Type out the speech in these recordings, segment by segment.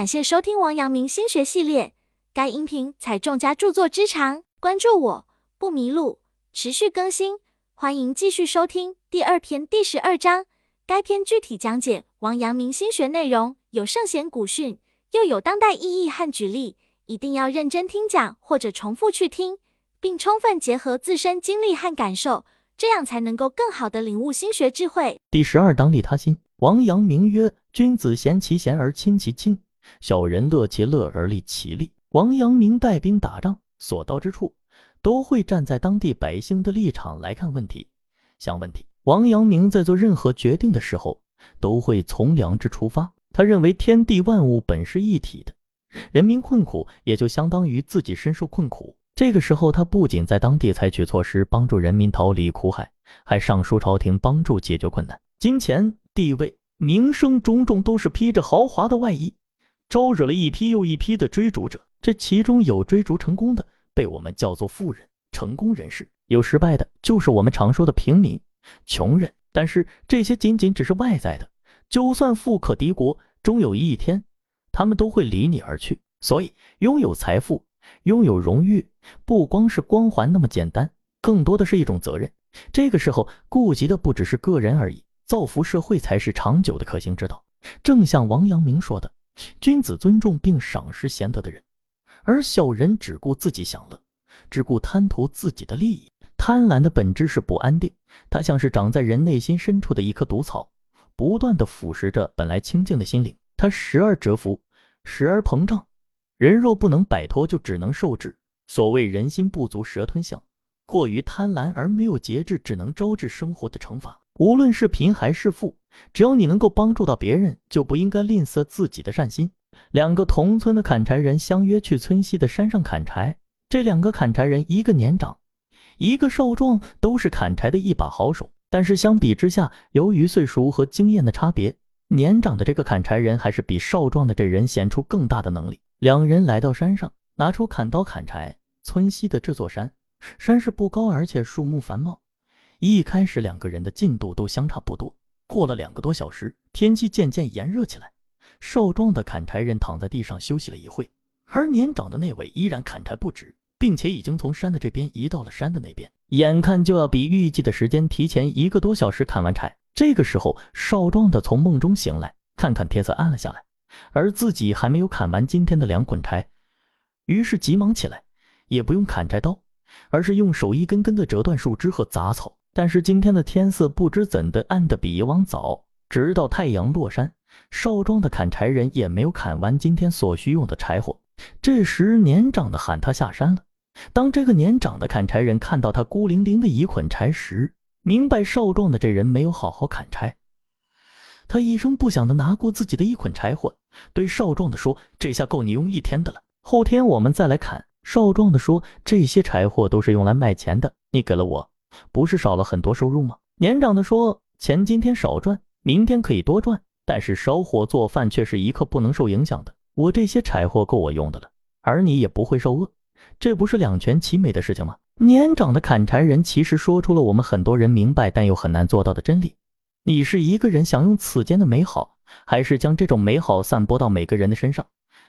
感谢收听王阳明心学系列，该音频采众家著作之长，关注我不迷路，持续更新，欢迎继续收听第二篇第十二章。该篇具体讲解王阳明心学内容，有圣贤古训，又有当代意义和举例，一定要认真听讲或者重复去听，并充分结合自身经历和感受，这样才能够更好的领悟心学智慧。第十二章利他心。王阳明曰：君子贤其贤而亲其亲。小人乐其乐而利其利。王阳明带兵打仗，所到之处都会站在当地百姓的立场来看问题、想问题。王阳明在做任何决定的时候，都会从良知出发。他认为天地万物本是一体的，人民困苦也就相当于自己深受困苦。这个时候，他不仅在当地采取措施帮助人民逃离苦海，还上书朝廷帮助解决困难。金钱、地位、名声种种，都是披着豪华的外衣。招惹了一批又一批的追逐者，这其中有追逐成功的，被我们叫做富人、成功人士；有失败的，就是我们常说的平民、穷人。但是这些仅仅只是外在的，就算富可敌国，终有一天，他们都会离你而去。所以，拥有财富、拥有荣誉，不光是光环那么简单，更多的是一种责任。这个时候，顾及的不只是个人而已，造福社会才是长久的可行之道。正像王阳明说的。君子尊重并赏识贤德的人，而小人只顾自己享乐，只顾贪图自己的利益。贪婪的本质是不安定，它像是长在人内心深处的一棵毒草，不断的腐蚀着本来清净的心灵。它时而蛰伏，时而膨胀。人若不能摆脱，就只能受制。所谓人心不足蛇吞象，过于贪婪而没有节制，只能招致生活的惩罚。无论是贫还是富。只要你能够帮助到别人，就不应该吝啬自己的善心。两个同村的砍柴人相约去村西的山上砍柴。这两个砍柴人，一个年长，一个少壮，都是砍柴的一把好手。但是相比之下，由于岁数和经验的差别，年长的这个砍柴人还是比少壮的这人显出更大的能力。两人来到山上，拿出砍刀砍柴。村西的这座山，山势不高，而且树木繁茂。一开始，两个人的进度都相差不多。过了两个多小时，天气渐渐炎热起来。少壮的砍柴人躺在地上休息了一会，而年长的那位依然砍柴不止，并且已经从山的这边移到了山的那边，眼看就要比预计的时间提前一个多小时砍完柴。这个时候，少壮的从梦中醒来，看看天色暗了下来，而自己还没有砍完今天的两捆柴，于是急忙起来，也不用砍柴刀，而是用手一根根的折断树枝和杂草。但是今天的天色不知怎的暗的比以往早，直到太阳落山，少壮的砍柴人也没有砍完今天所需用的柴火。这时年长的喊他下山了。当这个年长的砍柴人看到他孤零零的一捆柴时，明白少壮的这人没有好好砍柴。他一声不响的拿过自己的一捆柴火，对少壮的说：“这下够你用一天的了，后天我们再来砍。”少壮的说：“这些柴火都是用来卖钱的，你给了我。”不是少了很多收入吗？年长的说：“钱今天少赚，明天可以多赚，但是烧火做饭却是一刻不能受影响的。我这些柴火够我用的了，而你也不会受饿，这不是两全其美的事情吗？”年长的砍柴人其实说出了我们很多人明白但又很难做到的真理：你是一个人享用此间的美好，还是将这种美好散播到每个人的身上？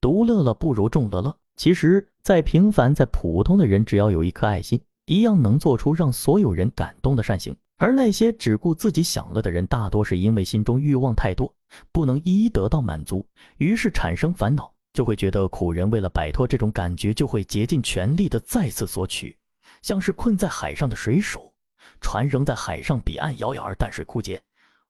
独乐乐不如众乐乐。其实，再平凡、再普通的人，只要有一颗爱心。一样能做出让所有人感动的善行，而那些只顾自己享乐的人，大多是因为心中欲望太多，不能一一得到满足，于是产生烦恼，就会觉得苦。人为了摆脱这种感觉，就会竭尽全力的再次索取，像是困在海上的水手，船仍在海上彼岸摇摇，而淡水枯竭，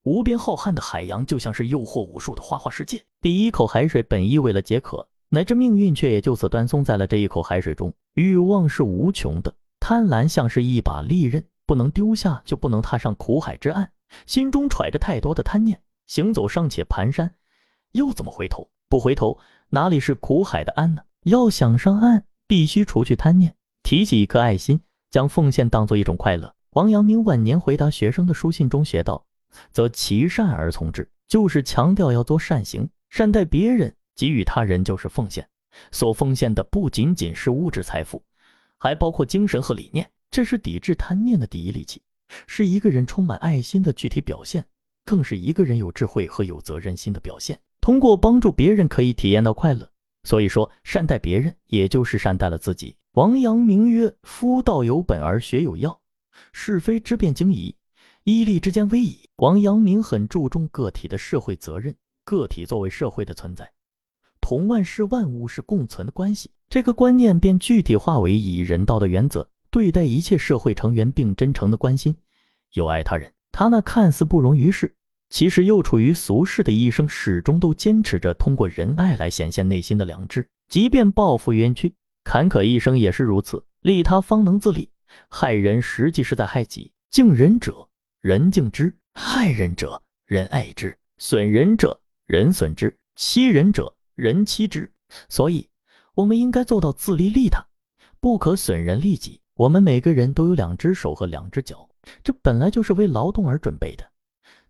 无边浩瀚的海洋就像是诱惑无数的花花世界。第一口海水本意为了解渴，乃至命运却也就此断送在了这一口海水中。欲望是无穷的。贪婪像是一把利刃，不能丢下，就不能踏上苦海之岸。心中揣着太多的贪念，行走尚且蹒跚，又怎么回头？不回头，哪里是苦海的岸呢？要想上岸，必须除去贪念，提起一颗爱心，将奉献当做一种快乐。王阳明晚年回答学生的书信中写道：“则其善而从之，就是强调要做善行，善待别人，给予他人就是奉献。所奉献的不仅仅是物质财富。”还包括精神和理念，这是抵制贪念的第一利器，是一个人充满爱心的具体表现，更是一个人有智慧和有责任心的表现。通过帮助别人可以体验到快乐。所以说，善待别人，也就是善待了自己。王阳明曰：“夫道有本而学有要，是非之辩经矣，义利之间微矣。”王阳明很注重个体的社会责任，个体作为社会的存在，同万事万物是共存的关系。这个观念便具体化为以人道的原则对待一切社会成员，并真诚的关心、友爱他人。他那看似不容于世。其实又处于俗世的一生，始终都坚持着通过仁爱来显现内心的良知，即便抱负冤屈，坎坷一生也是如此。利他方能自立，害人实际是在害己。敬人者，人敬之；害人者，人爱之；损人者，人损之；欺人者，人欺之。所以，我们应该做到自利利他，不可损人利己。我们每个人都有两只手和两只脚，这本来就是为劳动而准备的。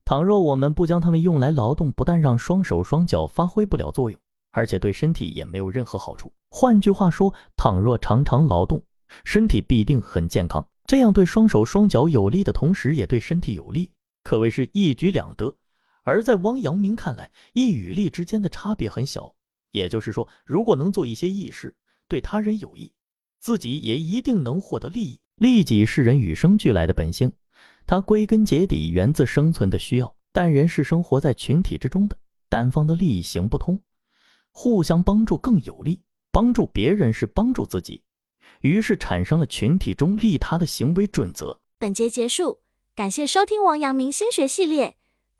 倘若我们不将它们用来劳动，不但让双手双脚发挥不了作用，而且对身体也没有任何好处。换句话说，倘若常常劳动，身体必定很健康。这样对双手双脚有利的同时，也对身体有利，可谓是一举两得。而在汪阳明看来，义与利之间的差别很小，也就是说，如果能做一些义事，对他人有益，自己也一定能获得利益。利己是人与生俱来的本性。它归根结底源自生存的需要，但人是生活在群体之中的，单方的利益行不通，互相帮助更有利，帮助别人是帮助自己，于是产生了群体中利他的行为准则。本节结束，感谢收听王阳明心学系列，